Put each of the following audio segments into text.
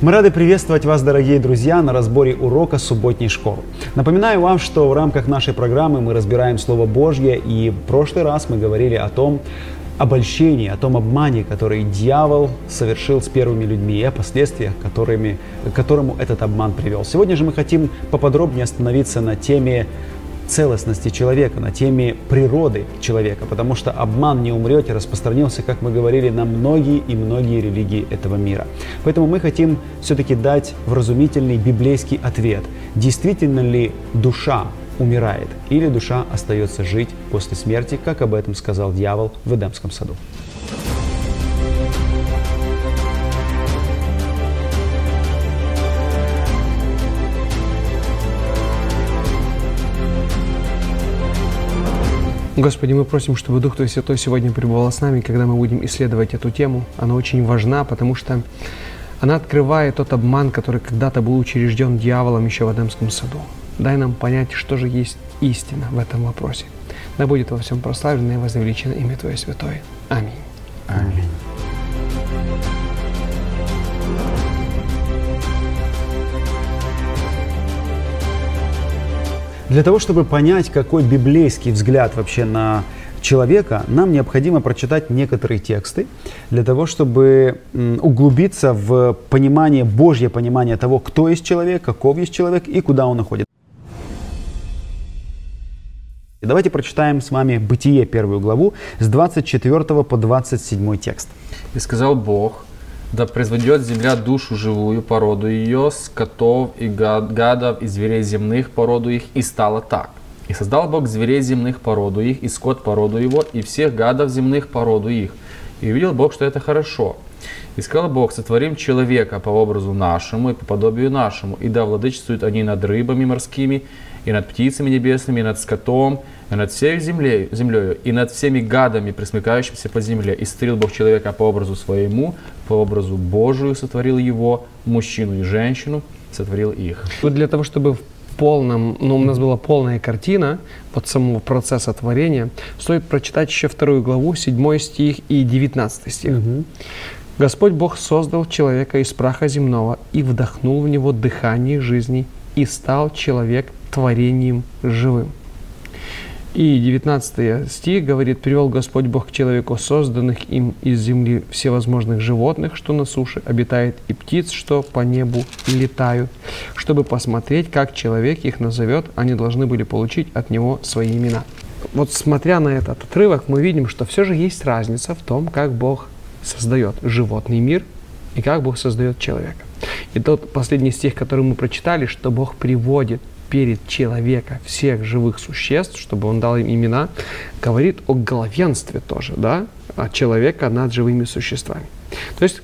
Мы рады приветствовать вас, дорогие друзья, на разборе урока субботней школы. Напоминаю вам, что в рамках нашей программы мы разбираем Слово Божье, и в прошлый раз мы говорили о том, обольщении, о том обмане, который дьявол совершил с первыми людьми и о последствиях, которыми, к которому этот обман привел. Сегодня же мы хотим поподробнее остановиться на теме целостности человека, на теме природы человека, потому что обман не умрете распространился, как мы говорили, на многие и многие религии этого мира. Поэтому мы хотим все-таки дать вразумительный библейский ответ. Действительно ли душа умирает или душа остается жить после смерти, как об этом сказал дьявол в Эдемском саду? Господи, мы просим, чтобы Дух Твой Святой сегодня пребывал с нами, когда мы будем исследовать эту тему. Она очень важна, потому что она открывает тот обман, который когда-то был учрежден дьяволом еще в Эдемском саду. Дай нам понять, что же есть истина в этом вопросе. Да будет во всем прославлено и возвеличено имя Твое Святое. Аминь. Аминь. Для того, чтобы понять, какой библейский взгляд вообще на человека, нам необходимо прочитать некоторые тексты для того, чтобы углубиться в понимание, Божье понимание того, кто есть человек, каков есть человек и куда он находится. Давайте прочитаем с вами Бытие, первую главу, с 24 по 27 текст. «И сказал Бог, да произведет земля душу живую, породу ее, скотов и гадов, и зверей земных, породу их, и стало так. И создал Бог зверей земных, породу их, и скот, породу его, и всех гадов земных, породу их. И увидел Бог, что это хорошо. И сказал Бог, сотворим человека по образу нашему и по подобию нашему, и да владычествуют они над рыбами морскими, и над птицами небесными, и над скотом, и над всей землей, землею, и над всеми гадами, присмыкающимися по земле. И сотворил Бог человека по образу своему, по образу Божию сотворил его, мужчину и женщину сотворил их. Вот для того, чтобы в полном, ну, у нас была полная картина вот самого процесса творения, стоит прочитать еще вторую главу, 7 стих и 19 стих. Угу. Господь Бог создал человека из праха земного и вдохнул в него дыхание жизни, и стал человек творением живым. И 19 стих говорит, «Привел Господь Бог к человеку созданных им из земли всевозможных животных, что на суше обитает, и птиц, что по небу летают, чтобы посмотреть, как человек их назовет, они должны были получить от него свои имена». Вот смотря на этот отрывок, мы видим, что все же есть разница в том, как Бог создает животный мир и как Бог создает человека. И тот последний стих, который мы прочитали, что Бог приводит перед человека всех живых существ, чтобы он дал им имена, говорит о главенстве тоже, да, от человека над живыми существами. То есть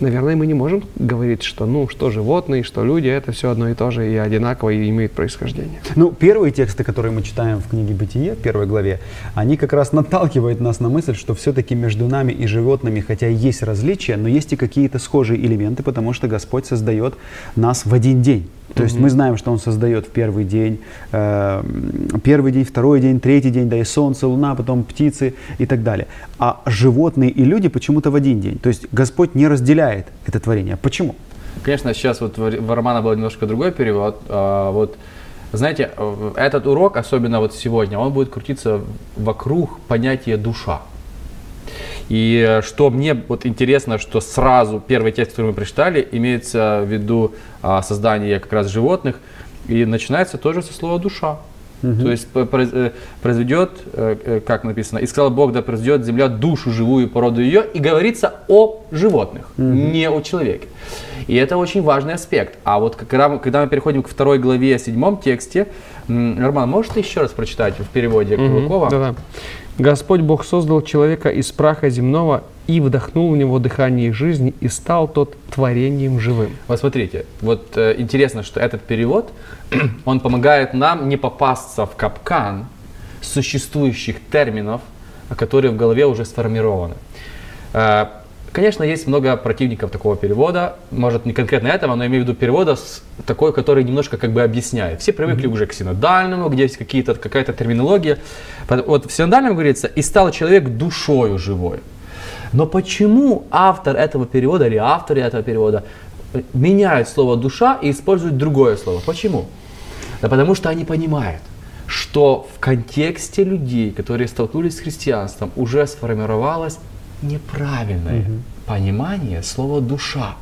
наверное, мы не можем говорить, что, ну, что животные, что люди, это все одно и то же и одинаково и имеет происхождение. Ну, первые тексты, которые мы читаем в книге «Бытие», в первой главе, они как раз наталкивают нас на мысль, что все-таки между нами и животными, хотя есть различия, но есть и какие-то схожие элементы, потому что Господь создает нас в один день. То есть мы знаем, что Он создает в первый день, э, первый день, второй день, третий день, да и солнце, луна, потом птицы и так далее. А животные и люди почему-то в один день. То есть Господь не разделяет это творение. Почему? Конечно, сейчас вот в Романа был немножко другой перевод. А, вот, знаете, этот урок, особенно вот сегодня, он будет крутиться вокруг понятия душа. И э, что мне вот интересно, что сразу первый текст, который мы прочитали, имеется в виду а, создание как раз животных, и начинается тоже со слова душа. Угу. То есть э, произведет, э, как написано, и сказал Бог, да произведет земля душу живую породу ее, и говорится о животных, угу. не о человеке. И это очень важный аспект. А вот когда мы, когда мы переходим к второй главе, седьмом тексте, Роман, можешь ты еще раз прочитать в переводе Кулакова? Да-да. Господь Бог создал человека из праха земного и вдохнул в него дыхание жизни, и стал тот творением живым. Вот смотрите, вот э, интересно, что этот перевод, он помогает нам не попасться в капкан существующих терминов, которые в голове уже сформированы. Э, Конечно, есть много противников такого перевода, может не конкретно этого, но имею в виду перевода с такой, который немножко как бы объясняет. Все привыкли mm-hmm. уже к синодальному, где есть какие-то, какая-то терминология. Вот в синодальном говорится, и стал человек душою живой. Но почему автор этого перевода или авторы этого перевода э, меняют слово душа и используют другое слово. Почему? Да потому что они понимают, что в контексте людей, которые столкнулись с христианством, уже сформировалось неправильное угу. понимание слова душа.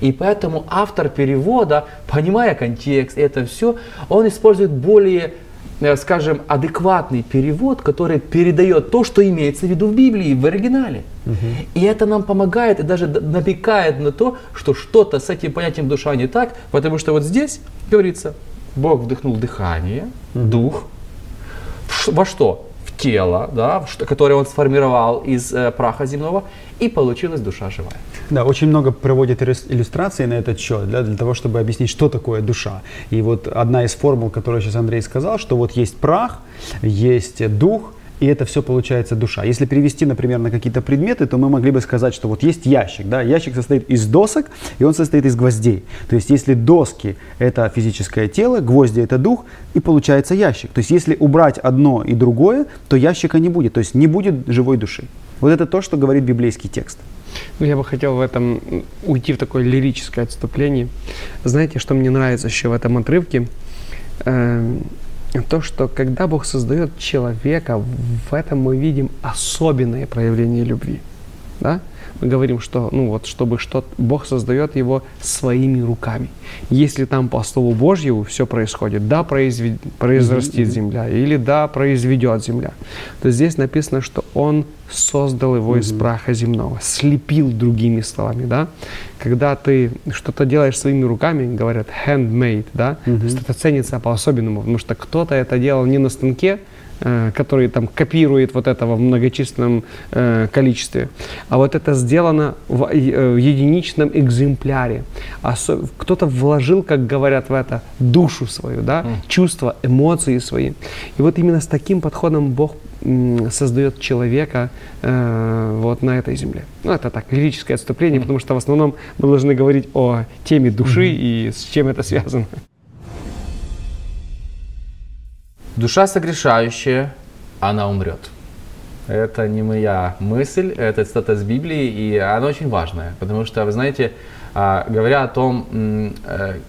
И поэтому автор перевода, понимая контекст, это все, он использует более э, скажем, адекватный перевод, который передает то, что имеется в виду в Библии, в оригинале. Угу. И это нам помогает и даже намекает на то, что что-то с этим понятием душа не так, потому что вот здесь говорится, Бог вдохнул дыхание, угу. дух, во что? Тело, да, которое он сформировал из э, праха земного, и получилась душа живая. Да, очень много проводит иллюстраций на этот счет, да, для того, чтобы объяснить, что такое душа. И вот одна из формул, которую сейчас Андрей сказал, что вот есть прах, есть дух, и это все получается душа. Если перевести, например, на какие-то предметы, то мы могли бы сказать, что вот есть ящик, да, ящик состоит из досок, и он состоит из гвоздей. То есть если доски – это физическое тело, гвозди – это дух, и получается ящик. То есть если убрать одно и другое, то ящика не будет, то есть не будет живой души. Вот это то, что говорит библейский текст. Ну, я бы хотел в этом уйти в такое лирическое отступление. Знаете, что мне нравится еще в этом отрывке? То, что когда Бог создает человека, в этом мы видим особенное проявление любви. Да? Мы говорим, что, ну вот, чтобы что Бог создает его своими руками. Если там по Слову Божьему все происходит, да, произвед, произрастит земля, или да, произведет земля, то здесь написано, что Он создал его из праха земного, слепил другими словами, да. Когда ты что-то делаешь своими руками, говорят handmade, да, то есть это ценится по-особенному, потому что кто-то это делал не на станке, который там копирует вот этого в многочисленном э, количестве. А вот это сделано в, э, в единичном экземпляре. Осо- кто-то вложил, как говорят в это, душу свою, да, mm. чувства, эмоции свои. И вот именно с таким подходом Бог создает человека э, вот на этой земле. Ну, это так, лирическое отступление, mm. потому что в основном мы должны говорить о теме души mm-hmm. и с чем это связано. Душа согрешающая, она умрет. Это не моя мысль, это цитата из Библии, и она очень важная, потому что, вы знаете, а, говоря о том, э,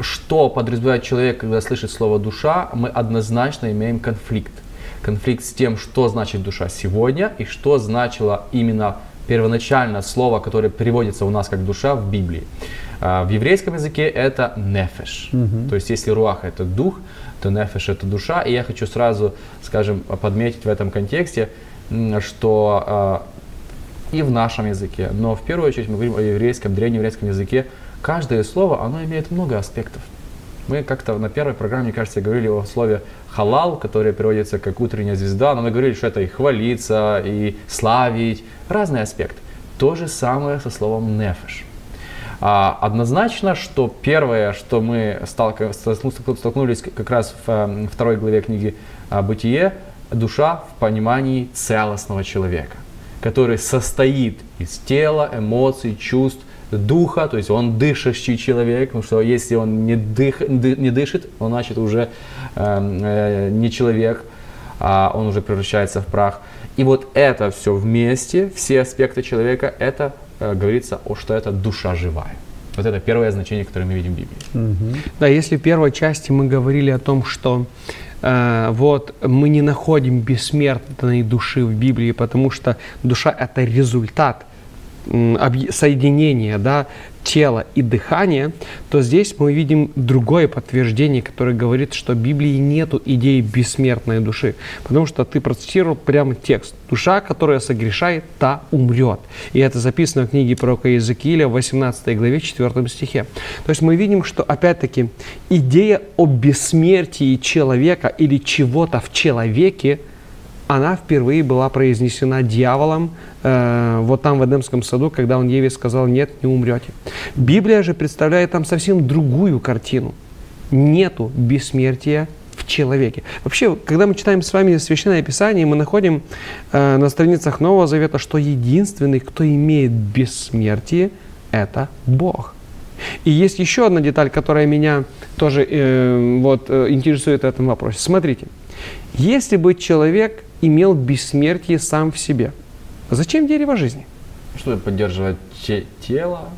что подразумевает человек, когда слышит слово душа, мы однозначно имеем конфликт. Конфликт с тем, что значит душа сегодня и что значило именно первоначально слово, которое переводится у нас как душа в Библии. А, в еврейском языке это нефеш. Угу. То есть если руах это дух, то нефеш это душа. И я хочу сразу, скажем, подметить в этом контексте, что э, и в нашем языке, но в первую очередь мы говорим о еврейском, древнееврейском языке, каждое слово, оно имеет много аспектов. Мы как-то на первой программе, мне кажется, говорили о слове халал, которое переводится как утренняя звезда, но мы говорили, что это и хвалиться, и славить, разный аспект. То же самое со словом нефеш. А, однозначно, что первое, что мы столкнулись как раз в эм, второй главе книги а, «Бытие», душа в понимании целостного человека, который состоит из тела, эмоций, чувств, духа, то есть он дышащий человек, потому что если он не, дых, не дышит, он значит уже э, э, не человек, а он уже превращается в прах. И вот это все вместе, все аспекты человека, это говорится, о, что это душа живая. Вот это первое значение, которое мы видим в Библии. Угу. Да, если в первой части мы говорили о том, что э, вот мы не находим бессмертной души в Библии, потому что душа это результат соединения да, тела и дыхания, то здесь мы видим другое подтверждение, которое говорит, что в Библии нету идеи бессмертной души. Потому что ты процитировал прямо текст. Душа, которая согрешает, та умрет. И это записано в книге пророка Иезекииля в 18 главе 4 стихе. То есть мы видим, что опять-таки идея о бессмертии человека или чего-то в человеке – она впервые была произнесена дьяволом э, вот там в Эдемском саду, когда он Еве сказал, нет, не умрете. Библия же представляет там совсем другую картину. Нету бессмертия в человеке. Вообще, когда мы читаем с вами Священное Писание, мы находим э, на страницах Нового Завета, что единственный, кто имеет бессмертие, это Бог. И есть еще одна деталь, которая меня тоже э, вот, э, интересует в этом вопросе. Смотрите, если бы человек имел бессмертие сам в себе. Зачем дерево жизни? Чтобы поддерживать те- тело,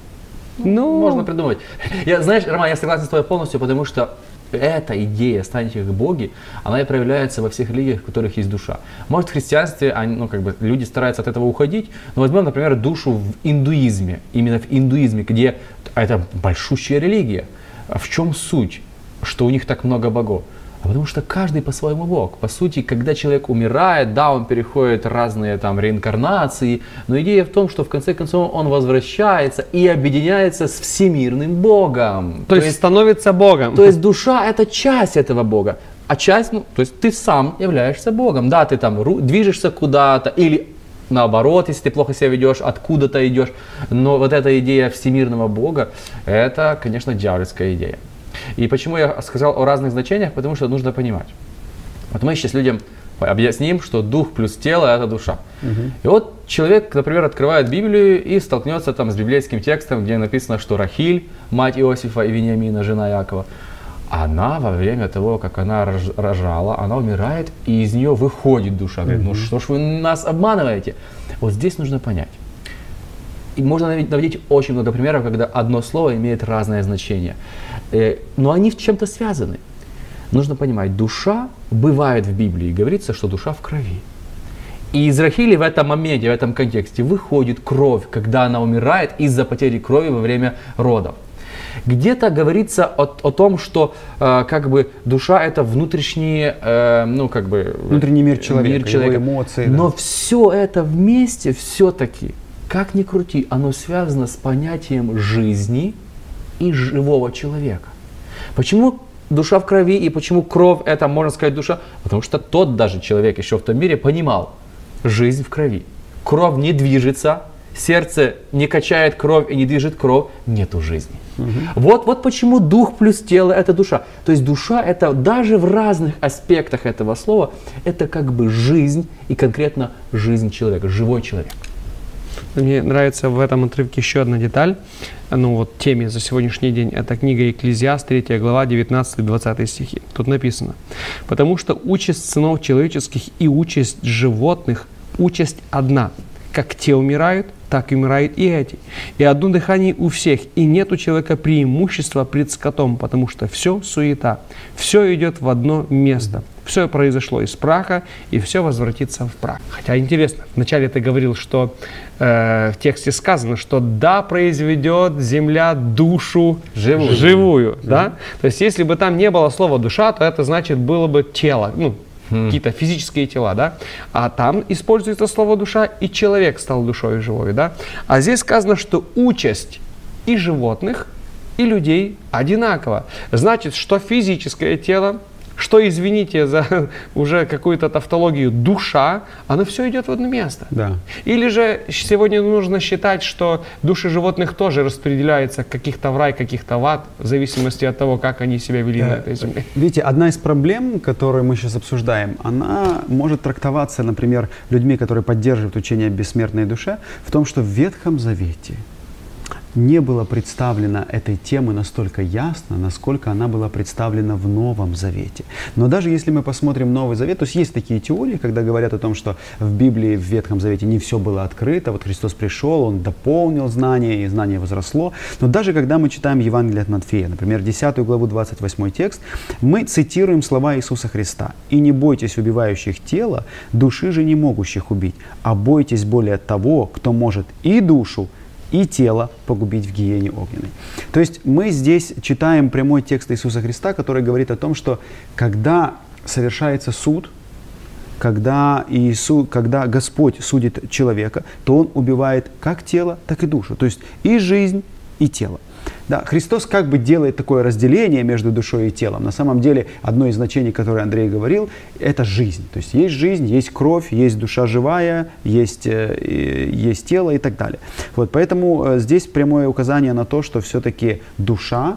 Ну, Можно придумать. Я, знаешь, Роман, я согласен с тобой полностью, потому что эта идея «станьте как боги», она и проявляется во всех религиях, в которых есть душа. Может, в христианстве они, ну, как бы, люди стараются от этого уходить, но возьмем, например, душу в индуизме. Именно в индуизме, где это большущая религия. А В чем суть? Что у них так много богов? А потому что каждый по-своему бог. По сути, когда человек умирает, да, он переходит разные там реинкарнации, но идея в том, что в конце концов он возвращается и объединяется с всемирным богом. то, есть, становится Богом. то есть душа это часть этого Бога. А часть, ну, то есть ты сам являешься Богом. Да, ты там движешься куда-то или наоборот, если ты плохо себя ведешь, откуда-то идешь. Но вот эта идея всемирного Бога, это, конечно, дьявольская идея. И почему я сказал о разных значениях? Потому что нужно понимать. Вот мы сейчас людям объясним, что дух плюс тело – это душа. И вот человек, например, открывает Библию и столкнется там с библейским текстом, где написано, что Рахиль, мать Иосифа и Вениамина, жена Якова, она во время того, как она рож- рожала, она умирает, и из нее выходит душа. Говорит, ну что ж вы нас обманываете? Вот здесь нужно понять. И можно наводить очень много примеров, когда одно слово имеет разное значение. Э, но они в чем-то связаны. Нужно понимать, душа бывает в Библии, говорится, что душа в крови. И из Рахили в этом моменте, в этом контексте выходит кровь, когда она умирает из-за потери крови во время родов. Где-то говорится о, о том, что э, как бы душа это внутренний, э, ну как бы Внутренний мир человека, его эмоции, да. Но все это вместе все-таки, как ни крути, оно связано с понятием жизни и живого человека. Почему душа в крови и почему кровь это, можно сказать, душа? Потому что тот даже человек еще в том мире понимал, жизнь в крови. Кровь не движется, сердце не качает кровь и не движет кровь, нету жизни. Вот, вот почему дух плюс тело это душа. То есть душа это даже в разных аспектах этого слова, это как бы жизнь и конкретно жизнь человека, живой человек. Мне нравится в этом отрывке еще одна деталь, ну вот теме за сегодняшний день. Это книга Екклезиаст, 3 глава, 19-20 стихи. Тут написано. «Потому что участь сынов человеческих и участь животных, участь одна. Как те умирают, так и умирают и эти. И одно дыхание у всех, и нет у человека преимущества пред скотом, потому что все суета, все идет в одно место. Все произошло из праха, и все возвратится в прах. Хотя интересно, вначале ты говорил, что э, в тексте сказано, что да, произведет земля душу Живую. живую да? То есть, если бы там не было слова душа, то это значит было бы тело, ну, какие-то физические тела, да? А там используется слово душа, и человек стал душой живой, да? А здесь сказано, что участь и животных, и людей одинакова. Значит, что физическое тело, что, извините за уже какую-то тавтологию, душа, оно все идет в одно место. Да. Или же сегодня нужно считать, что души животных тоже распределяются каких-то в рай, каких-то в ад, в зависимости от того, как они себя вели на этой земле. Видите, одна из проблем, которую мы сейчас обсуждаем, она может трактоваться, например, людьми, которые поддерживают учение о бессмертной душе, в том, что в Ветхом Завете не было представлено этой темы настолько ясно, насколько она была представлена в Новом Завете. Но даже если мы посмотрим Новый Завет, то есть есть такие теории, когда говорят о том, что в Библии, в Ветхом Завете не все было открыто, вот Христос пришел, Он дополнил знания, и знание возросло. Но даже когда мы читаем Евангелие от Матфея, например, 10 главу 28 текст, мы цитируем слова Иисуса Христа. «И не бойтесь убивающих тело, души же не могущих убить, а бойтесь более того, кто может и душу, и тело погубить в гиене огненной. То есть мы здесь читаем прямой текст Иисуса Христа, который говорит о том, что когда совершается суд, когда, Иисус, когда Господь судит человека, то Он убивает как тело, так и душу. То есть и жизнь, и тело. Да, Христос как бы делает такое разделение между душой и телом. На самом деле, одно из значений, которое Андрей говорил, это жизнь. То есть есть жизнь, есть кровь, есть душа живая, есть, э, есть тело и так далее. Вот, поэтому э, здесь прямое указание на то, что все-таки душа,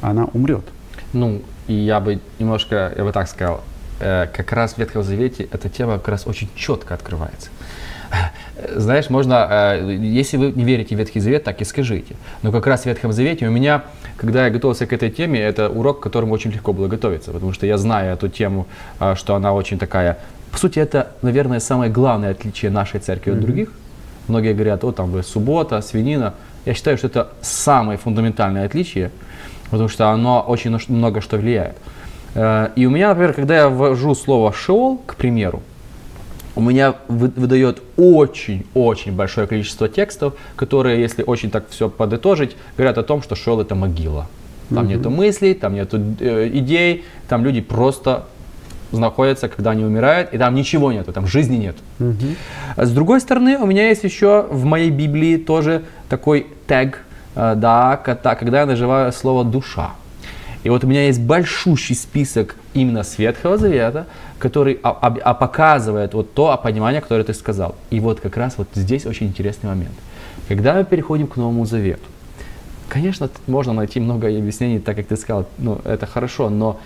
она умрет. Ну, и я бы немножко, я бы так сказал, э, как раз в Ветхом Завете эта тема как раз очень четко открывается. Знаешь, можно, э, если вы не верите в Ветхий Завет, так и скажите. Но как раз в Ветхом Завете у меня, когда я готовился к этой теме, это урок, к которому очень легко было готовиться, потому что я знаю эту тему, э, что она очень такая... По сути, это, наверное, самое главное отличие нашей церкви от других. Многие говорят, о, там вы суббота, свинина. Я считаю, что это самое фундаментальное отличие, потому что оно очень много что влияет. Э, и у меня, например, когда я ввожу слово «шеол», к примеру, у меня выдает очень-очень большое количество текстов, которые, если очень так все подытожить, говорят о том, что шеол это могила. Там угу. нету мыслей, там нету э, идей, там люди просто находятся, когда они умирают, и там ничего нету, там жизни нет. Угу. С другой стороны, у меня есть еще в моей Библии тоже такой тег, э, да, когда я наживаю слово душа. И вот у меня есть большущий список именно Светхого Завета, который а, а, показывает вот то понимание, которое ты сказал. И вот как раз вот здесь очень интересный момент. Когда мы переходим к Новому Завету, конечно, можно найти много объяснений, так как ты сказал, ну, это хорошо, но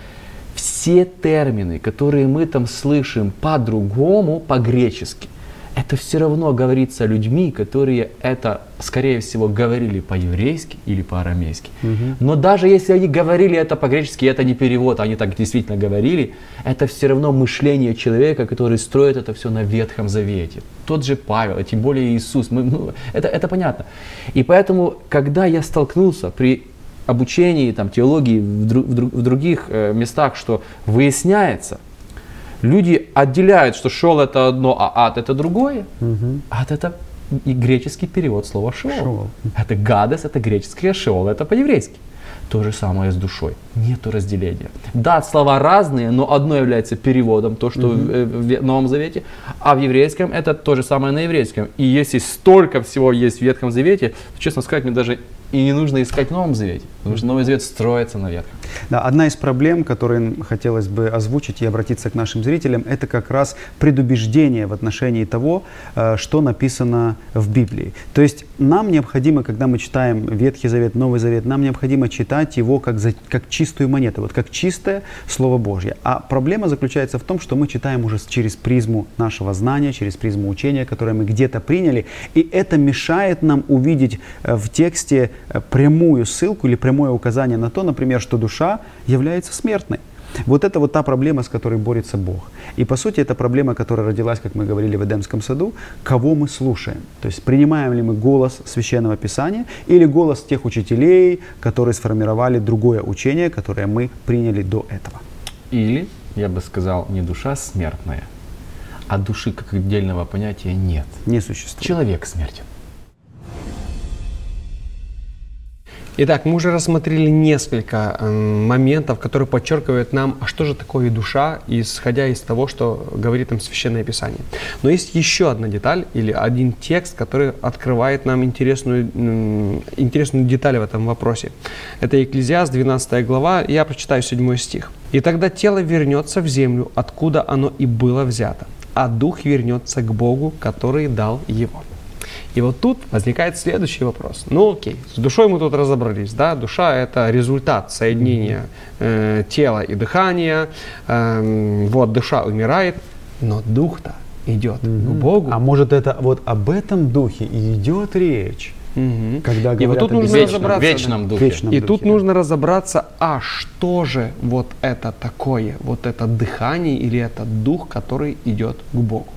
все термины, которые мы там слышим по-другому, по-гречески – это все равно говорится людьми, которые это, скорее всего, говорили по-еврейски или по-арамейски. Угу. Но даже если они говорили это по-гречески, это не перевод, они так действительно говорили, это все равно мышление человека, который строит это все на Ветхом Завете. Тот же Павел, а тем более Иисус. Мы, ну, это, это понятно. И поэтому, когда я столкнулся при обучении там, теологии в, друг, в, друг, в других э, местах, что выясняется – Люди отделяют, что шел это одно, а ад это другое. Угу. Ад это и греческий перевод слова шеол. шеол. Это гадес, это греческое шеол, это по-еврейски. То же самое с душой. Нету разделения. Да, слова разные, но одно является переводом, то, что mm в, в Новом Завете, а в еврейском это то же самое на еврейском. И если столько всего есть в Ветхом Завете, то, честно сказать, мне даже и не нужно искать в Новом Завете, потому что Новый Завет строится на ветках. Да, одна из проблем, которые хотелось бы озвучить и обратиться к нашим зрителям, это как раз предубеждение в отношении того, э, что написано в Библии. То есть нам необходимо, когда мы читаем Ветхий Завет, Новый Завет, нам необходимо читать его как, за, как чистую монету, вот как чистое Слово Божье. А проблема заключается в том, что мы читаем уже через призму нашего знания, через призму учения, которое мы где-то приняли, и это мешает нам увидеть э, в тексте Э, прямую ссылку или прямое указание на то, например, что душа является смертной. Вот это вот та проблема, с которой борется Бог. И по сути это проблема, которая родилась, как мы говорили в Эдемском саду, кого мы слушаем. То есть принимаем ли мы голос Священного Писания или голос тех учителей, которые сформировали другое учение, которое мы приняли до этого. Или, я бы сказал, не душа смертная, а души как отдельного понятия нет. Не существует. Человек смертен. Итак, мы уже рассмотрели несколько э, моментов, которые подчеркивают нам, а что же такое душа, исходя из того, что говорит нам Священное Писание. Но есть еще одна деталь или один текст, который открывает нам интересную, интересную деталь в этом вопросе. Это Екклезиаст, 12 глава, я прочитаю 7 стих. «И тогда тело вернется в землю, откуда оно и было взято, а дух вернется к Богу, который дал его». И вот тут возникает следующий вопрос. Ну окей, с душой мы тут разобрались, да, душа это результат соединения э, тела и дыхания, э, вот душа умирает, но дух-то идет mm-hmm. к Богу. А может это вот об этом духе и идет речь? Угу. Когда и вот тут нужно вечном, разобраться, вечном духе. Вечном и духе, тут да. нужно разобраться, а что же вот это такое, вот это дыхание или этот дух, который идет к Богу.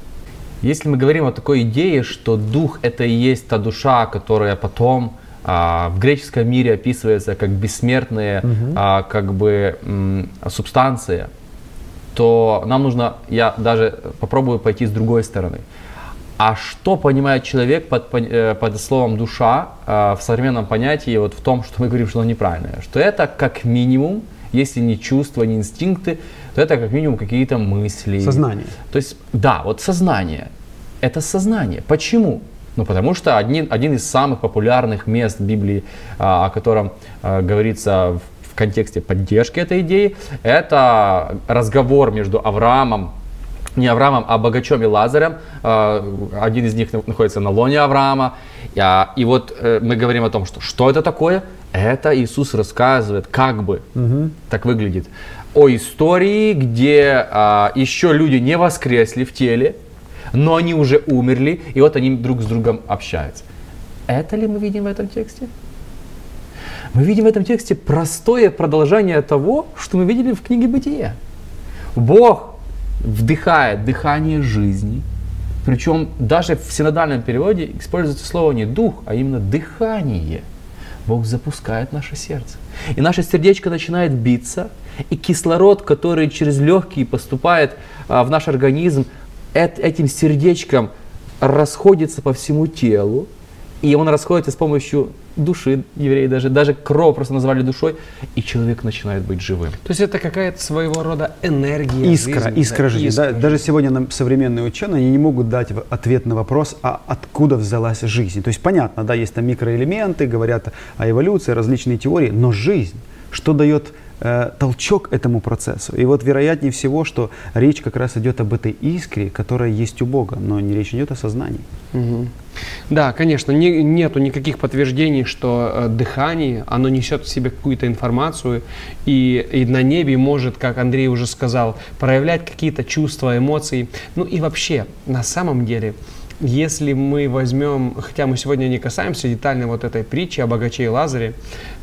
Если мы говорим о такой идее, что дух это и есть та душа, которая потом а, в греческом мире описывается как бессмертная угу. а, как бы м, субстанция, то нам нужно, я даже попробую пойти с другой стороны. А что понимает человек под, э, под словом душа а, в современном понятии, вот в том, что мы говорим, что оно неправильное? Что это как минимум, если не чувства, не инстинкты, то это как минимум какие-то мысли. Сознание. То есть, да, вот сознание. Это сознание. Почему? Ну, потому что один, один из самых популярных мест Библии, а, о котором а, говорится в, контексте поддержки этой идеи, это разговор между Авраамом, не Авраамом, а богачом и Лазарем. А, один из них находится на лоне Авраама. И вот э, мы говорим о том, что что это такое? Это Иисус рассказывает, как бы угу. так выглядит о истории, где а, еще люди не воскресли в теле, но они уже умерли, и вот они друг с другом общаются. Это ли мы видим в этом тексте? Мы видим в этом тексте простое продолжение того, что мы видели в книге Бытия. Бог вдыхает дыхание жизни Причем даже в синодальном переводе используется слово не дух, а именно дыхание. Бог запускает наше сердце. И наше сердечко начинает биться, и кислород, который через легкие поступает а, в наш организм, эт, этим сердечком расходится по всему телу, и он расходится с помощью души, евреи даже, даже кровь просто назвали душой, и человек начинает быть живым. То есть это какая-то своего рода энергия Искра, жизни, искра да, жизни. искра Да, даже сегодня нам современные ученые они не могут дать ответ на вопрос, а откуда взялась жизнь. То есть понятно, да, есть там микроэлементы, говорят о эволюции, различные теории, но жизнь, что дает э, толчок этому процессу? И вот вероятнее всего, что речь как раз идет об этой искре, которая есть у Бога, но не речь идет о сознании. Мгм. Да, конечно, не- нету никаких подтверждений, что э, дыхание, оно несет в себе какую-то информацию и, и на небе может, как Андрей уже сказал, проявлять какие-то чувства, эмоции. Ну и вообще, на самом деле, если мы возьмем, хотя мы сегодня не касаемся детально вот этой притчи о богаче и Лазаре,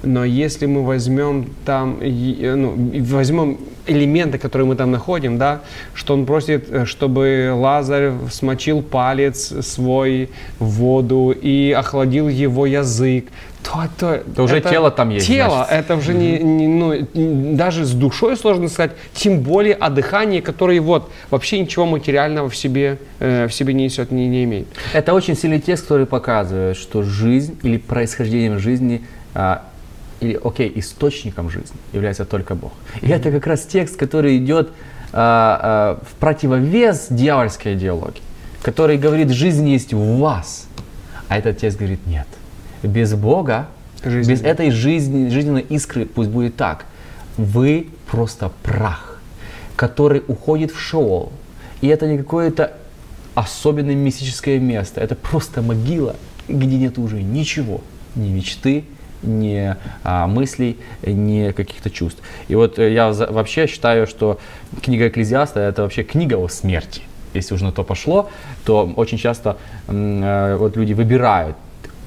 но если мы возьмем там, э, ну, возьмем элементы, которые мы там находим, да, что он просит, э, чтобы Лазарь смочил палец свой в воду и охладил его язык, то это, Это уже тело там есть, Тело, значит. это уже не, не- ну, даже с душой сложно сказать, тем более о дыхании, которое вот вообще ничего материального в себе, э, в себе не несет, не, не имеет. Это очень сильный текст, который показывает, что жизнь или происхождением жизни, а, или, окей, источником жизни является только Бог. И это как раз текст, который идет а, а, в противовес дьявольской идеологии, который говорит, жизнь есть в вас. А этот текст говорит, нет. Без Бога, Жизни без этой жизни, жизненной искры, пусть будет так, вы просто прах, который уходит в Шеол. И это не какое-то особенное мистическое место. Это просто могила, где нет уже ничего. Ни мечты, ни а, мыслей, ни каких-то чувств. И вот э, я за- вообще считаю, что книга Экклезиаста это вообще книга о смерти. Если уже на то пошло, то очень часто м, э, вот люди выбирают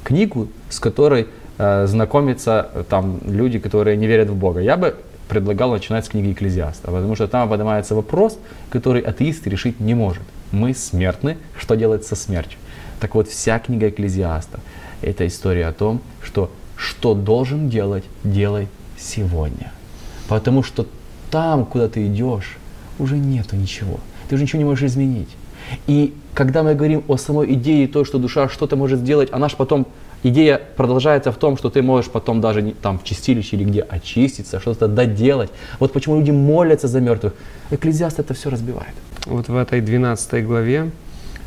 книгу, с которой э, знакомятся э, там люди, которые не верят в Бога. Я бы предлагал начинать с книги Экклезиаста, потому что там поднимается вопрос, который атеист решить не может. Мы смертны, что делать со смертью? Так вот, вся книга Экклезиаста – это история о том, что что должен делать, делай сегодня. Потому что там, куда ты идешь, уже нету ничего. Ты уже ничего не можешь изменить. И когда мы говорим о самой идее, то, что душа что-то может сделать, она же потом, идея продолжается в том, что ты можешь потом даже там в чистилище или где очиститься, что-то доделать. Вот почему люди молятся за мертвых. Экклезиаст это все разбивает. Вот в этой 12 главе,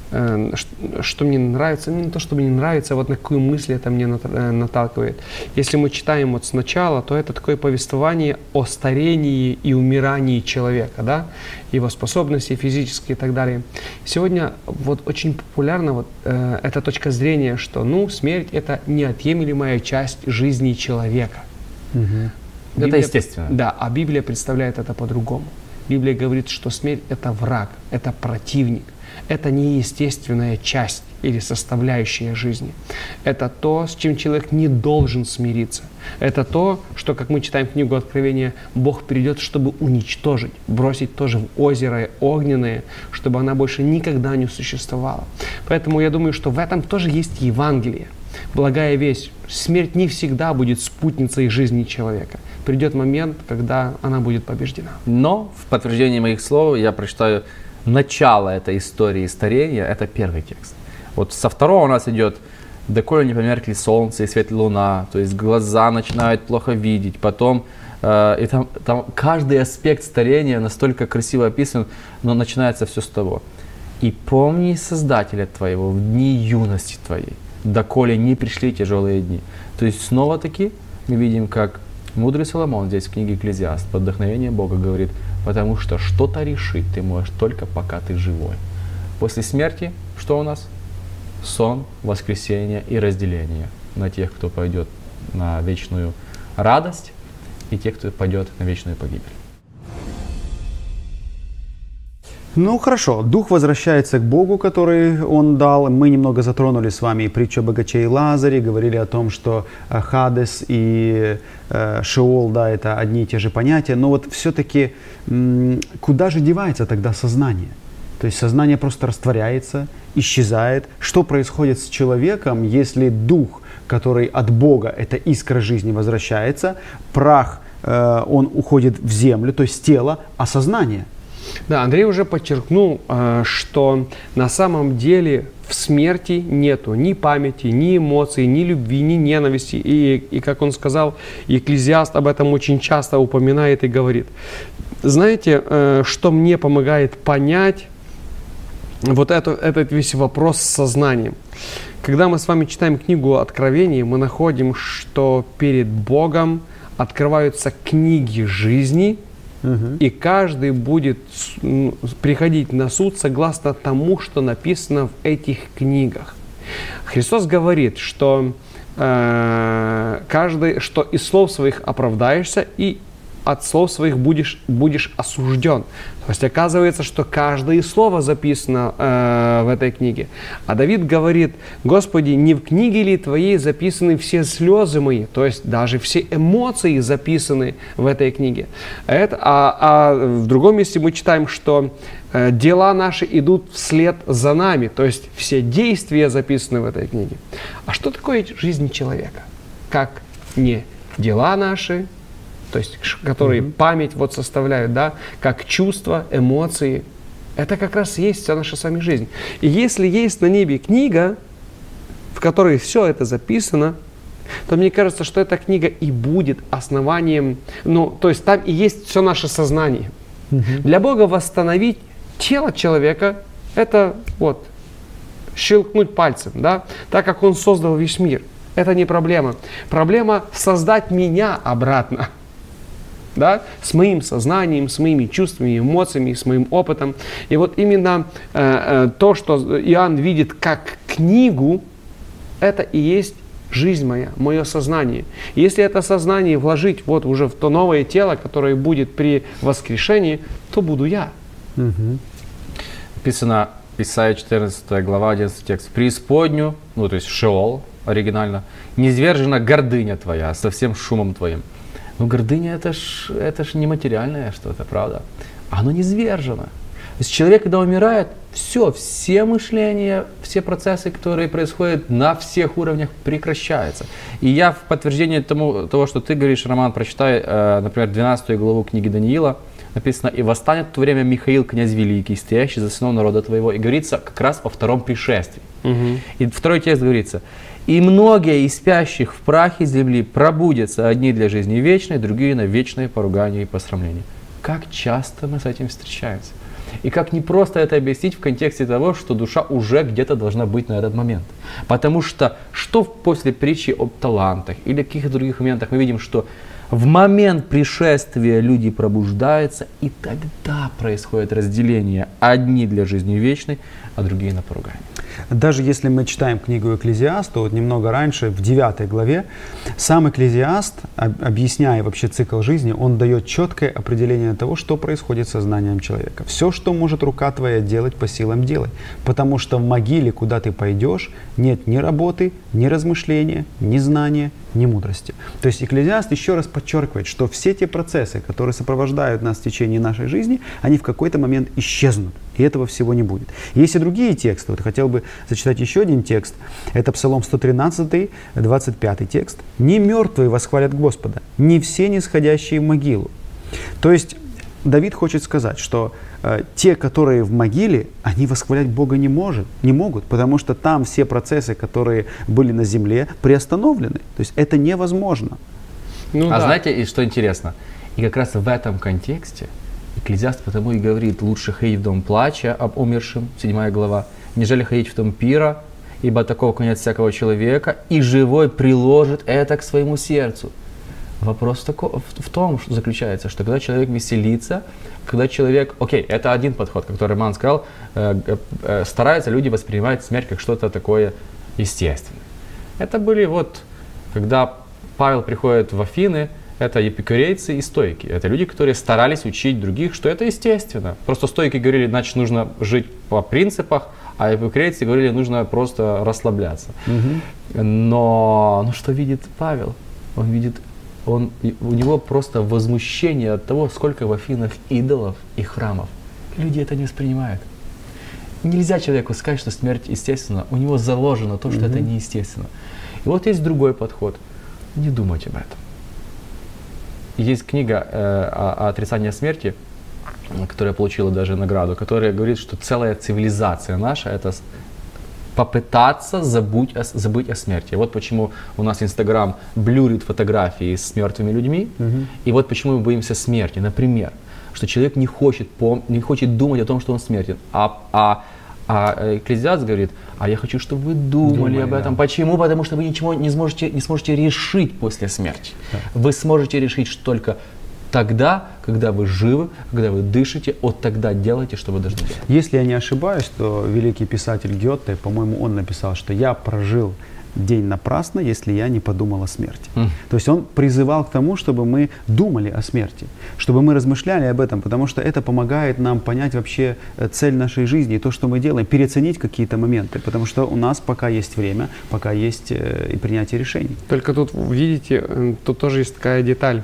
что мне нравится, не то, что мне нравится, а вот на какую мысль это мне э, наталкивает. Если мы читаем вот сначала, то это такое повествование о старении и умирании человека, да, его способности физические и так далее. Сегодня вот очень популярна вот э, эта точка зрения, что, ну, смерть это неотъемлемая часть жизни человека. Это Библия- естественно. Да, а Библия представляет это по-другому. Библия говорит, что смерть – это враг, это противник, это неестественная часть или составляющая жизни. Это то, с чем человек не должен смириться. Это то, что, как мы читаем книгу Откровения, Бог придет, чтобы уничтожить, бросить тоже в озеро огненное, чтобы она больше никогда не существовала. Поэтому я думаю, что в этом тоже есть Евангелие. Благая весть. Смерть не всегда будет спутницей жизни человека. Придет момент, когда она будет побеждена. Но в подтверждение моих слов я прочитаю начало этой истории старения, это первый текст. Вот со второго у нас идет «Доколе не померкли солнце и свет луна», то есть глаза начинают плохо видеть, потом э, и там, там каждый аспект старения настолько красиво описан, но начинается все с того. «И помни Создателя твоего в дни юности твоей, доколе не пришли тяжелые дни». То есть снова-таки мы видим, как мудрый Соломон здесь в книге Экклезиаст под вдохновением Бога говорит, потому что что-то решить ты можешь только пока ты живой. После смерти что у нас? Сон, воскресение и разделение на тех, кто пойдет на вечную радость и тех, кто пойдет на вечную погибель. Ну хорошо, дух возвращается к Богу, который он дал. Мы немного затронули с вами притчу о богаче и Лазаре, говорили о том, что э, Хадес и э, Шеол, да, это одни и те же понятия. Но вот все-таки куда же девается тогда сознание? То есть сознание просто растворяется, исчезает. Что происходит с человеком, если дух, который от Бога, это искра жизни, возвращается, прах, э, он уходит в землю, то есть тело, а сознание – да, Андрей уже подчеркнул, э, что на самом деле в смерти нету ни памяти, ни эмоций, ни любви, ни ненависти. И, и как он сказал, Екклезиаст об этом очень часто упоминает и говорит. Знаете, э, что мне помогает понять вот это, этот весь вопрос с сознанием? Когда мы с вами читаем книгу Откровений, мы находим, что перед Богом открываются книги жизни – и каждый будет приходить на суд согласно тому, что написано в этих книгах. Христос говорит, что э, каждый, что из слов своих оправдаешься и от слов своих будешь, будешь осужден. То есть оказывается, что каждое слово записано э, в этой книге. А Давид говорит, Господи, не в книге ли Твоей записаны все слезы мои, то есть даже все эмоции записаны в этой книге. Это, а, а в другом месте мы читаем, что э, дела наши идут вслед за нами, то есть все действия записаны в этой книге. А что такое жизнь человека? Как не дела наши, то есть которые mm-hmm. память вот составляют, да, как чувства, эмоции. Это как раз есть вся наша с вами жизнь. И если есть на небе книга, в которой все это записано, то мне кажется, что эта книга и будет основанием, ну, то есть там и есть все наше сознание. Mm-hmm. Для Бога восстановить тело человека – это вот щелкнуть пальцем, да, так как Он создал весь мир. Это не проблема. Проблема создать меня обратно да, с моим сознанием, с моими чувствами, эмоциями, с моим опытом. И вот именно э, э, то, что Иоанн видит как книгу, это и есть жизнь моя, мое сознание. Если это сознание вложить вот уже в то новое тело, которое будет при воскрешении, то буду я. Угу. Написано Исайя 14 глава 11 текст. «Преисподню, ну то есть Шеол оригинально, низвержена гордыня твоя со всем шумом твоим». Но гордыня это ж, это ж нематериальное что-то, правда? Оно не свержено. То есть человек, когда умирает, все, все мышления, все процессы, которые происходят на всех уровнях, прекращаются. И я в подтверждение тому, того, что ты говоришь, Роман, прочитай, э, например, 12 главу книги Даниила, написано, «И восстанет в то время Михаил, князь великий, стоящий за сыном народа твоего». И говорится как раз о втором пришествии. Угу. И второй текст говорится, и многие из спящих в прахе земли пробудятся, одни для жизни вечной, другие на вечное поругание и посрамление. Как часто мы с этим встречаемся? И как не просто это объяснить в контексте того, что душа уже где-то должна быть на этот момент. Потому что что после притчи об талантах или каких-то других моментах мы видим, что в момент пришествия люди пробуждаются, и тогда происходит разделение. Одни для жизни вечной, а другие на поругание. Даже если мы читаем книгу Экклезиаста, вот немного раньше, в 9 главе, сам Экклезиаст, объясняя вообще цикл жизни, он дает четкое определение того, что происходит с сознанием человека. Все, что может рука твоя делать, по силам делай. Потому что в могиле, куда ты пойдешь, нет ни работы, ни размышления, ни знания, ни мудрости. То есть Экклезиаст еще раз подчеркивает, что все те процессы, которые сопровождают нас в течение нашей жизни, они в какой-то момент исчезнут. И этого всего не будет. Есть и другие тексты. Вот хотел бы зачитать еще один текст. Это Псалом 113, 25 текст. «Не мертвые восхвалят Господа, не все нисходящие в могилу». То есть Давид хочет сказать, что те, которые в могиле, они восхвалять Бога не, может, не могут, потому что там все процессы, которые были на земле, приостановлены. То есть это невозможно. Ну, а да. знаете, и что интересно? И как раз в этом контексте Экклезиаст потому и говорит, лучше ходить в дом плача об умершем, 7 глава, нежели ходить в дом пира, ибо такого конец всякого человека, и живой приложит это к своему сердцу. Вопрос тако, в, в том что заключается, что когда человек веселится, когда человек, окей, это один подход, как Роман сказал, э, э, стараются люди воспринимать смерть как что-то такое естественное. Это были вот, когда Павел приходит в Афины, это эпикурейцы и стойки. Это люди, которые старались учить других, что это естественно. Просто стойки говорили, значит, нужно жить по принципах, а эпикурейцы говорили, нужно просто расслабляться. Угу. Но, ну что видит Павел? Он видит, он, у него просто возмущение от того, сколько в Афинах идолов и храмов. Люди это не воспринимают. Нельзя человеку сказать, что смерть естественна. У него заложено то, что это неестественно. И вот есть другой подход. Не думать об этом. Есть книга э, о, о отрицании смерти, которая получила даже награду, которая говорит, что целая цивилизация наша это попытаться забыть о, забыть о смерти. Вот почему у нас Инстаграм блюрит фотографии с мертвыми людьми, и вот почему мы боимся смерти. Например, что человек не хочет, пом- не хочет думать о том, что он смертен, а, а, а Экклезиаст говорит, а я хочу, чтобы вы думали, Думали, об этом. да. Почему? Потому что вы ничего не сможете, не сможете решить после смерти. Вы сможете решить только тогда, когда вы живы, когда вы дышите, вот тогда делайте, что вы должны делать. Если я не ошибаюсь, то великий писатель Гетте, по-моему, он написал, что я прожил день напрасно, если я не подумал о смерти. Мгм. То есть он призывал к тому, чтобы мы думали о смерти, чтобы мы размышляли об этом, потому что это помогает нам понять вообще э, цель нашей жизни и то, что мы делаем, переоценить какие-то моменты, потому что у нас пока есть время, пока есть э, и принятие решений. Только тут, видите, э, тут тоже есть такая деталь.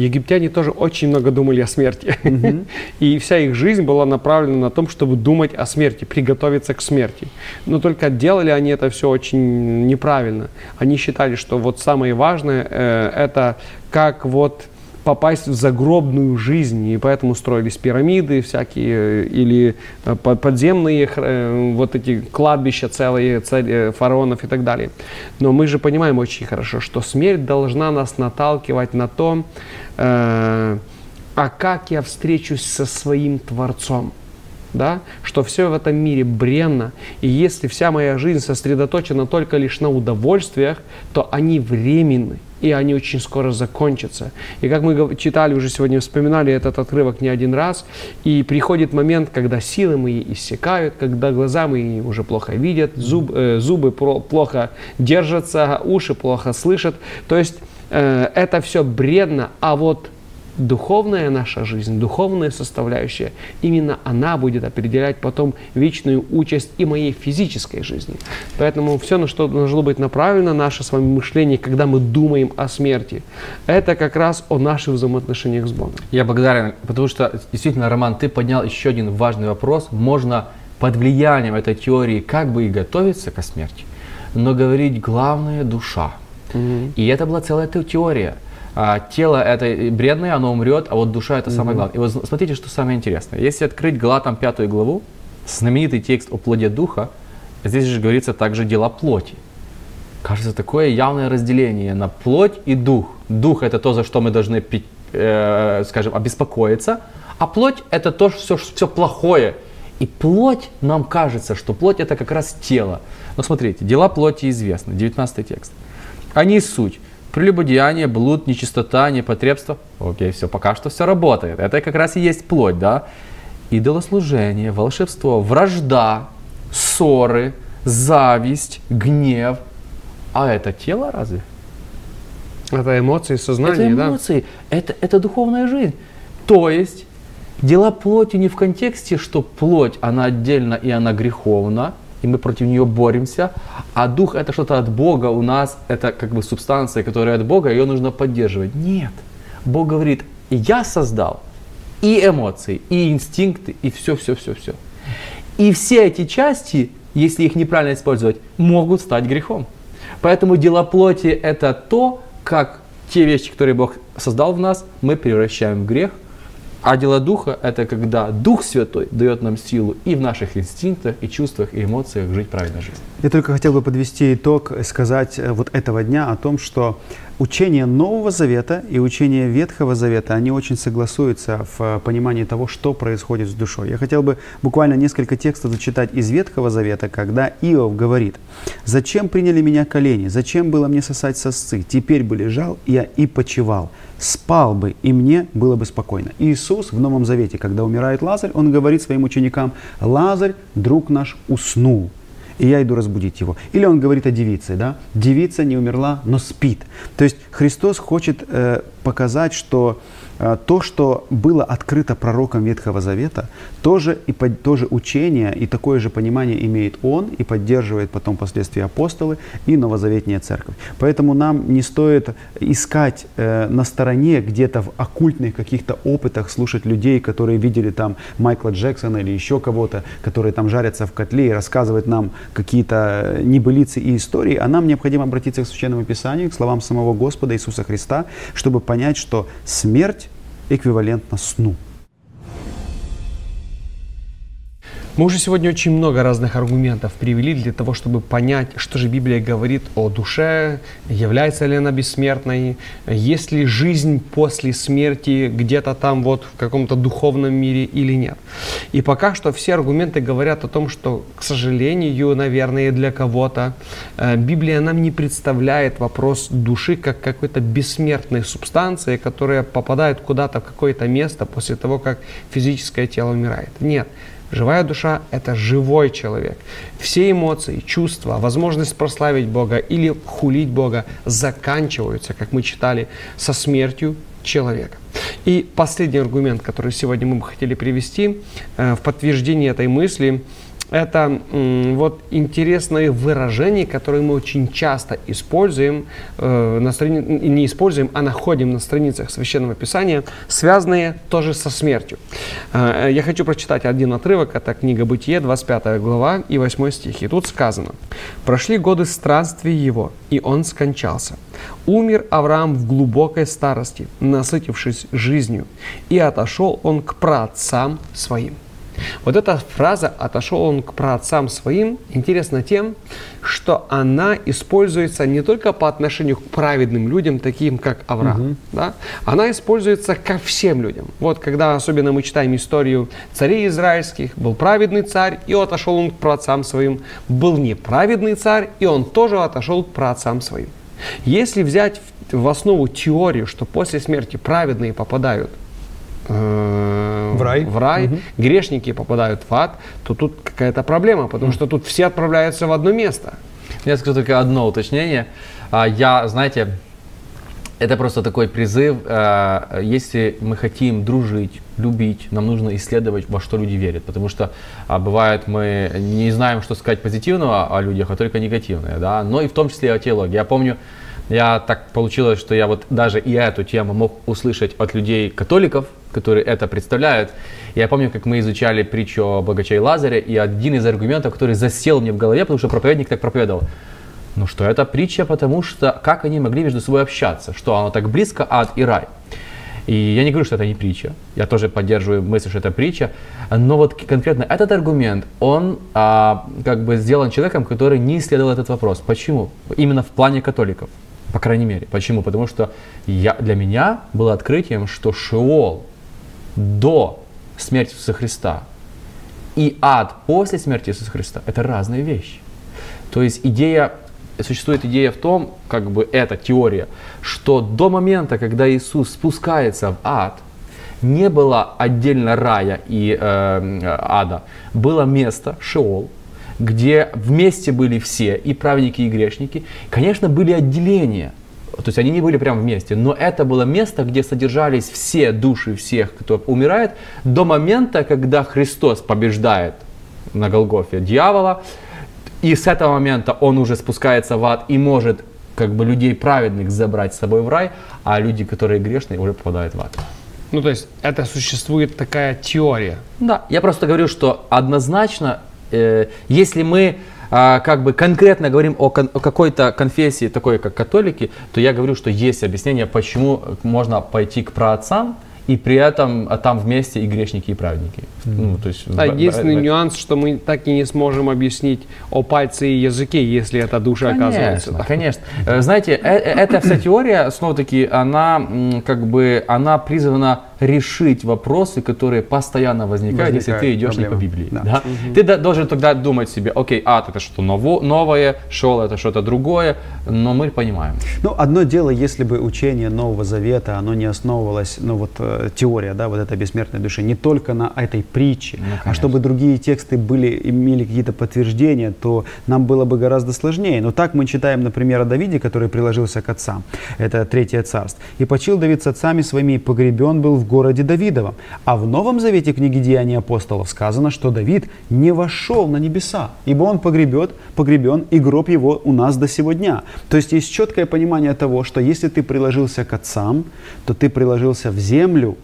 Египтяне тоже очень много думали о смерти. И вся их жизнь была направлена на том, чтобы думать о смерти, приготовиться к смерти. Но только делали они это все очень неправильно. Они считали, что вот самое важное э, это как вот попасть в загробную жизнь, и поэтому строились пирамиды всякие, или э, по- подземные э, вот эти кладбища целые э, фараонов и так далее. Но мы же понимаем очень хорошо, что смерть должна нас наталкивать на то, а как я встречусь со своим Творцом да, что все в этом мире бренно, и если вся моя жизнь сосредоточена только лишь на удовольствиях, то они временны, и они очень скоро закончатся. И как мы читали уже сегодня, вспоминали этот отрывок не один раз, и приходит момент, когда силы мои иссякают, когда глаза мои уже плохо видят, зуб- э, зубы про- плохо держатся, уши плохо слышат. То есть э, это все бредно, а вот духовная наша жизнь, духовная составляющая, именно она будет определять потом вечную участь и моей физической жизни. Поэтому все, на что должно быть направлено наше с вами мышление, когда мы думаем о смерти, это как раз о наших взаимоотношениях с Богом. Я благодарен, потому что действительно, Роман, ты поднял еще один важный вопрос. Можно под влиянием этой теории как бы и готовиться ко смерти, но говорить главное душа. И это была целая те- теория. А, тело это бредное, оно умрет, а вот душа это самое главное. И вот смотрите, что самое интересное. Если открыть Галатам пятую главу, знаменитый текст о плоде духа, здесь же говорится также дела плоти. Кажется, такое явное разделение на плоть и дух. Дух это то, за что мы должны, э, скажем, обеспокоиться, а плоть это то, все, все плохое. И плоть, нам кажется, что плоть это как раз тело. Но смотрите, дела плоти известны, 19 текст. Они суть. Прелюбодеяние, блуд, нечистота, непотребство. Окей, все, пока что все работает. Это как раз и есть плоть, да? Идолослужение, волшебство, вражда, ссоры, зависть, гнев. А это тело разве? Это эмоции, сознание, это да? эмоции, это, это духовная жизнь. То есть дела плоти не в контексте, что плоть, она отдельно и она греховна, и мы против нее боремся, а дух это что-то от Бога, у нас это как бы субстанция, которая от Бога, ее нужно поддерживать. Нет. Бог говорит, я создал и эмоции, и инстинкты, и все, все, все, все. И все эти части, если их неправильно использовать, могут стать грехом. Поэтому дела плоти это то, как те вещи, которые Бог создал в нас, мы превращаем в грех. А дела духа это когда Дух Святой дает нам силу и в наших инстинктах, и чувствах, и эмоциях жить правильной жизнью. Я только хотел бы подвести итог, э, сказать э, вот этого дня о том, что учение Нового Завета и учение Ветхого Завета, они очень согласуются в э, понимании того, что происходит с душой. Я хотел бы буквально несколько текстов зачитать из Ветхого Завета, когда Иов говорит, «Зачем приняли меня колени? Зачем было мне сосать сосцы? Теперь бы лежал я и почевал. Спал бы, и мне было бы спокойно». Иисус в Новом Завете, когда умирает Лазарь, он говорит своим ученикам, «Лазарь, друг наш, уснул» и я иду разбудить его. Или он говорит о девице, да? Девица не умерла, но спит. То есть Христос хочет э, показать, что то, что было открыто пророком Ветхого Завета, тоже, и тоже учение и такое же понимание имеет он и поддерживает потом впоследствии апостолы и новозаветняя церковь. Поэтому нам не стоит искать э, на стороне где-то в оккультных каких-то опытах слушать людей, которые видели там Майкла Джексона или еще кого-то, которые там жарятся в котле и рассказывают нам какие-то небылицы и истории, а нам необходимо обратиться к Священному Писанию, к словам самого Господа Иисуса Христа, чтобы понять, что смерть эквивалентна сну. Мы уже сегодня очень много разных аргументов привели для того, чтобы понять, что же Библия говорит о душе, является ли она бессмертной, есть ли жизнь после смерти где-то там вот в каком-то духовном мире или нет. И пока что все аргументы говорят о том, что, к сожалению, наверное, для кого-то э, Библия нам не представляет вопрос души как какой-то бессмертной субстанции, которая попадает куда-то в какое-то место после того, как физическое тело умирает. Нет. Живая душа – это живой человек. Все эмоции, чувства, возможность прославить Бога или хулить Бога заканчиваются, как мы читали, со смертью человека. И последний аргумент, который сегодня мы бы хотели привести э, в подтверждение этой мысли – это вот интересное выражение, которое мы очень часто используем, э, на страни... не используем, а находим на страницах Священного Писания, связанные тоже со смертью. Э, я хочу прочитать один отрывок, это книга Бытие, 25 глава и 8 стих. И тут сказано, «Прошли годы странствий его, и он скончался. Умер Авраам в глубокой старости, насытившись жизнью, и отошел он к праотцам своим». Вот эта фраза «отошел он к праотцам своим» интересна тем, что она используется не только по отношению к праведным людям, таким как Авраам. Угу. Да? Она используется ко всем людям. Вот когда особенно мы читаем историю царей израильских, был праведный царь, и отошел он к праотцам своим. Был неправедный царь, и он тоже отошел к праотцам своим. Если взять в основу теорию, что после смерти праведные попадают э, в рай, в рай угу. грешники попадают в ад, то тут какая-то проблема, потому что тут все отправляются в одно место. Я скажу только одно уточнение. А, я, знаете, это просто такой призыв. Э, если мы хотим дружить, любить, нам нужно исследовать, во что люди верят. Потому что а, бывает, мы не знаем, что сказать позитивного о людях, а только негативное. Да? Но и в том числе о теологии. Я помню, я так получилось, что я вот даже и эту тему мог услышать от людей католиков, которые это представляют. Я помню, как мы изучали притчу о богаче Лазаре, и один из аргументов, который засел мне в голове, потому что проповедник так проповедовал, ну что это притча, потому что как они могли между собой общаться, что оно так близко, ад и рай. И я не говорю, что это не притча. Я тоже поддерживаю мысль, что это притча. Но вот конкретно этот аргумент, он а, как бы сделан человеком, который не исследовал этот вопрос. Почему? Именно в плане католиков. По крайней мере. Почему? Потому что я, для меня было открытием, что Шеол до смерти Иисуса Христа и ад после смерти Иисуса Христа – это разные вещи. То есть идея, существует идея в том, как бы эта теория, что до момента, когда Иисус спускается в ад, не было отдельно рая и э, ада, было место, Шеол, где вместе были все, и праведники, и грешники. Конечно, были отделения, то есть они не были прям вместе, но это было место, где содержались все души всех, кто умирает, до момента, когда Христос побеждает на Голгофе дьявола, и с этого момента он уже спускается в ад и может как бы людей праведных забрать с собой в рай, а люди, которые грешные, уже попадают в ад. Ну, то есть это существует такая теория. Да, я просто говорю, что однозначно если мы э, как бы конкретно говорим о, кон- о какой-то конфессии, такой как католики, то я говорю, что есть объяснение, почему можно пойти к праотцам, и при этом а там вместе и грешники, и праведники. Mm. Ну, то есть, а единственный в, нюанс, что мы так и не сможем объяснить о пальце и языке, если эта душа конечно, оказывается. Да. Конечно. Э, знаете, э, э, эта вся теория, снова-таки, она как бы, она призвана решить вопросы, которые постоянно возникают, если Возникают ты идешь проблемы. не по Библии. Да. да? Ты да- должен тогда думать себе, окей, ад это что ново- новое, шел это что-то другое, но мы понимаем. Ну, одно дело, если бы учение Нового Завета, оно не основывалось, ну вот э, теория, да, вот этой бессмертной души, не только на этой притче, Ну, а чтобы другие тексты были, имели какие-то подтверждения, то нам было бы гораздо сложнее. Но так мы читаем, например, о Давиде, который приложился к отцам. Это Третье царство. «И почил Давид с отцами своими, и погребен был в городе Давидовом». А в Новом Завете книги Деяний апостолов сказано, что Давид не вошел на небеса, ибо он погребет, погребен, и гроб его у нас до сего дня. То есть есть четкое понимание того, что если ты приложился к отцам, то ты приложился в землю,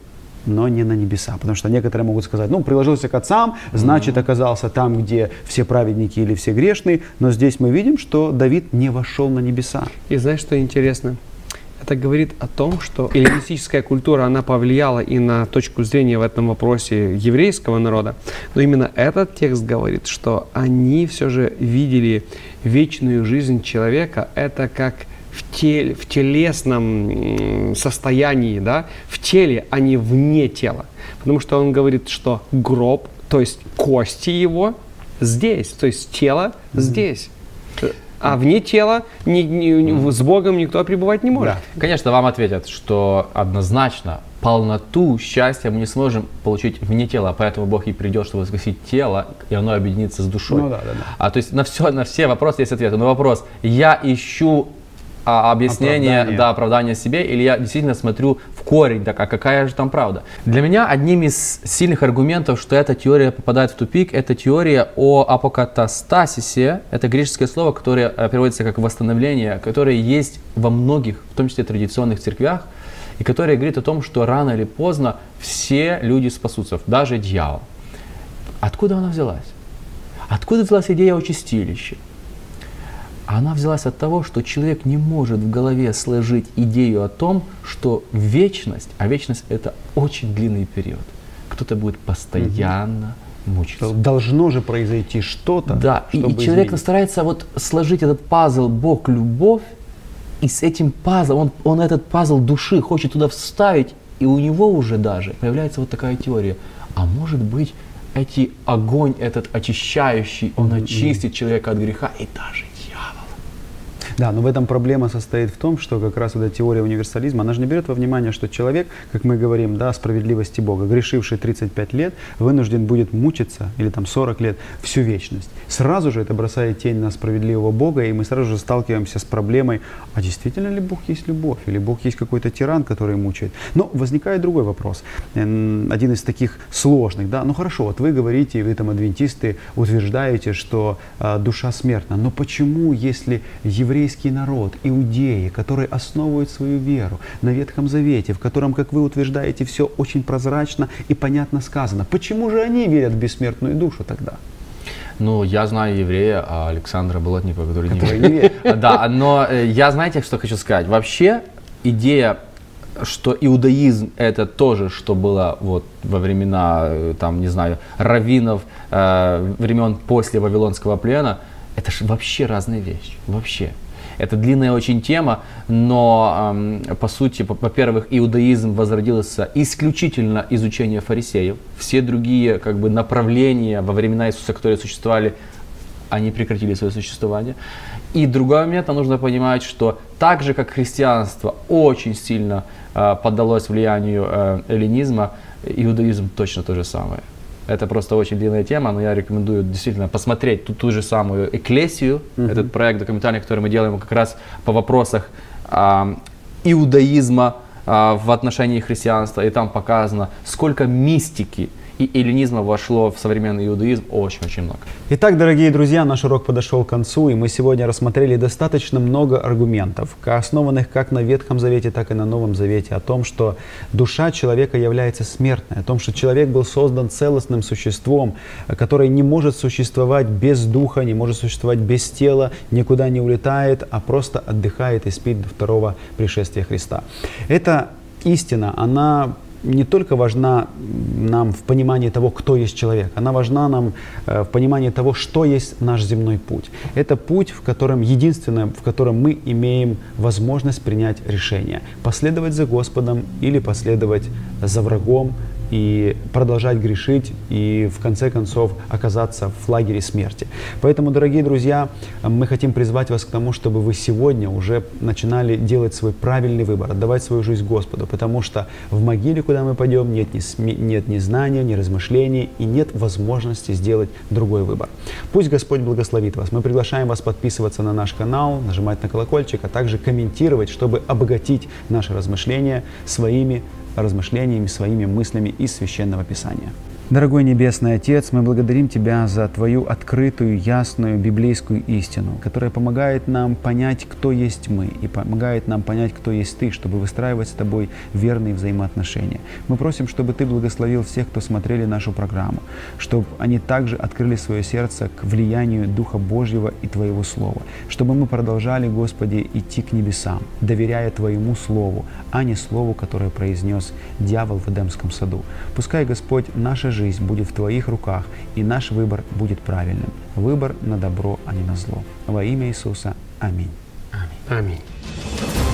но не на небеса. Потому что некоторые могут сказать, ну, приложился к отцам, значит, оказался там, где все праведники или все грешные. Но здесь мы видим, что Давид не вошел на небеса. И знаешь, что интересно? Это говорит о том, что эллинистическая культура, она повлияла и на точку зрения в этом вопросе еврейского народа. Но именно этот текст говорит, что они все же видели вечную жизнь человека, это как в, теле, в телесном состоянии, да, в теле, а не вне тела. Потому что он говорит, что гроб, то есть кости его здесь, то есть тело здесь. А вне тела ни- ни- с Богом никто пребывать не может. Конечно, вам ответят, что однозначно полноту счастья мы не сможем получить вне тела, поэтому Бог и придет, чтобы воскресить тело, и оно объединится с душой. Ну да, да, да. А то есть на все, на все вопросы есть ответы. Но вопрос, я ищу а, объяснение, Оправдание. да, оправдание себе, или я действительно смотрю в корень, так, а какая же там правда? Для меня одним из сильных аргументов, что эта теория попадает в тупик, это теория о апокатастасисе. Это греческое слово, которое э, переводится как восстановление, которое есть во многих, в том числе традиционных церквях, и которое говорит о том, что рано или поздно все люди спасутся, даже дьявол. Откуда она взялась? Откуда взялась идея о чистилище? Она взялась от того, что человек не может в голове сложить идею о том, что вечность, а вечность это очень длинный период, кто-то будет постоянно мучиться. Что Должно же произойти что-то, Да, и, и человек изменить. старается вот сложить этот пазл Бог любовь, и с этим пазлом, он, он этот пазл души хочет туда вставить, и у него уже даже появляется вот такая теория. А может быть, эти огонь этот очищающий, он очистит человека от греха и даже. Да, но в этом проблема состоит в том, что как раз вот эта теория универсализма, она же не берет во внимание, что человек, как мы говорим, да, справедливости Бога, грешивший 35 лет, вынужден будет мучиться, или там 40 лет, всю вечность. Сразу же это бросает тень на справедливого Бога, и мы сразу же сталкиваемся с проблемой, а действительно ли Бог есть любовь, или Бог есть какой-то тиран, который мучает. Но возникает другой вопрос, М, один из таких сложных, да, ну хорошо, вот вы говорите, вы там адвентисты утверждаете, что а, душа смертна, но почему, если еврейский народ, иудеи, которые основывают свою веру на Ветхом Завете, в котором, как вы утверждаете, все очень прозрачно и понятно сказано, почему же они верят в бессмертную душу тогда? Ну, я знаю еврея а Александра Болотникова, который, не Который не верит. Да, но э, я, знаете, что хочу сказать? Вообще, идея, что иудаизм это тоже, что было вот во времена, э, там, не знаю, раввинов, э, времен после Вавилонского плена, это же вообще разные вещи, вообще. Это длинная очень тема, но эм, по сути, во-первых, иудаизм возродился исключительно из учения фарисеев. Все другие как бы направления во времена Иисуса, которые существовали, они прекратили свое существование. И другой момент, нам нужно понимать, что так же, как христианство очень сильно э, поддалось влиянию э, эллинизма, иудаизм точно то же самое. Это просто очень длинная тема, но я рекомендую действительно посмотреть ту, ту же самую «Экклесию», этот проект документальный, который мы делаем как раз по вопросах а, иудаизма а, в отношении христианства, и там показано, сколько мистики и эллинизма вошло в современный иудаизм очень-очень много. Итак, дорогие друзья, наш урок подошел к концу, и мы сегодня рассмотрели достаточно много аргументов, основанных как на Ветхом Завете, так и на Новом Завете, о том, что душа человека является смертной, о том, что человек был создан целостным существом, которое не может существовать без духа, не может существовать без тела, никуда не улетает, а просто отдыхает и спит до второго пришествия Христа. Эта истина, она не только важна нам в понимании того, кто есть человек, она важна нам э, в понимании того, что есть наш земной путь. Это путь, в котором единственное, в котором мы имеем возможность принять решение, последовать за Господом или последовать за врагом, и продолжать грешить и в конце концов оказаться в лагере смерти. Поэтому, дорогие друзья, мы хотим призвать вас к тому, чтобы вы сегодня уже начинали делать свой правильный выбор, отдавать свою жизнь Господу, потому что в могиле, куда мы пойдем, нет ни, нет ни знания, ни размышлений и нет возможности сделать другой выбор. Пусть Господь благословит вас. Мы приглашаем вас подписываться на наш канал, нажимать на колокольчик, а также комментировать, чтобы обогатить наши размышления своими размышлениями, своими мыслями из Священного Писания. Дорогой Небесный Отец, мы благодарим Тебя за Твою открытую, ясную библейскую истину, которая помогает нам понять, кто есть мы, и помогает нам понять, кто есть Ты, чтобы выстраивать с Тобой верные взаимоотношения. Мы просим, чтобы Ты благословил всех, кто смотрели нашу программу, чтобы они также открыли свое сердце к влиянию Духа Божьего и Твоего Слова, чтобы мы продолжали, Господи, идти к небесам, доверяя Твоему Слову, а не Слову, которое произнес дьявол в Эдемском саду. Пускай, Господь, наша жизнь будет в Твоих руках, и наш выбор будет правильным. Выбор на добро, а не на зло. Во имя Иисуса. Аминь. Аминь. Аминь.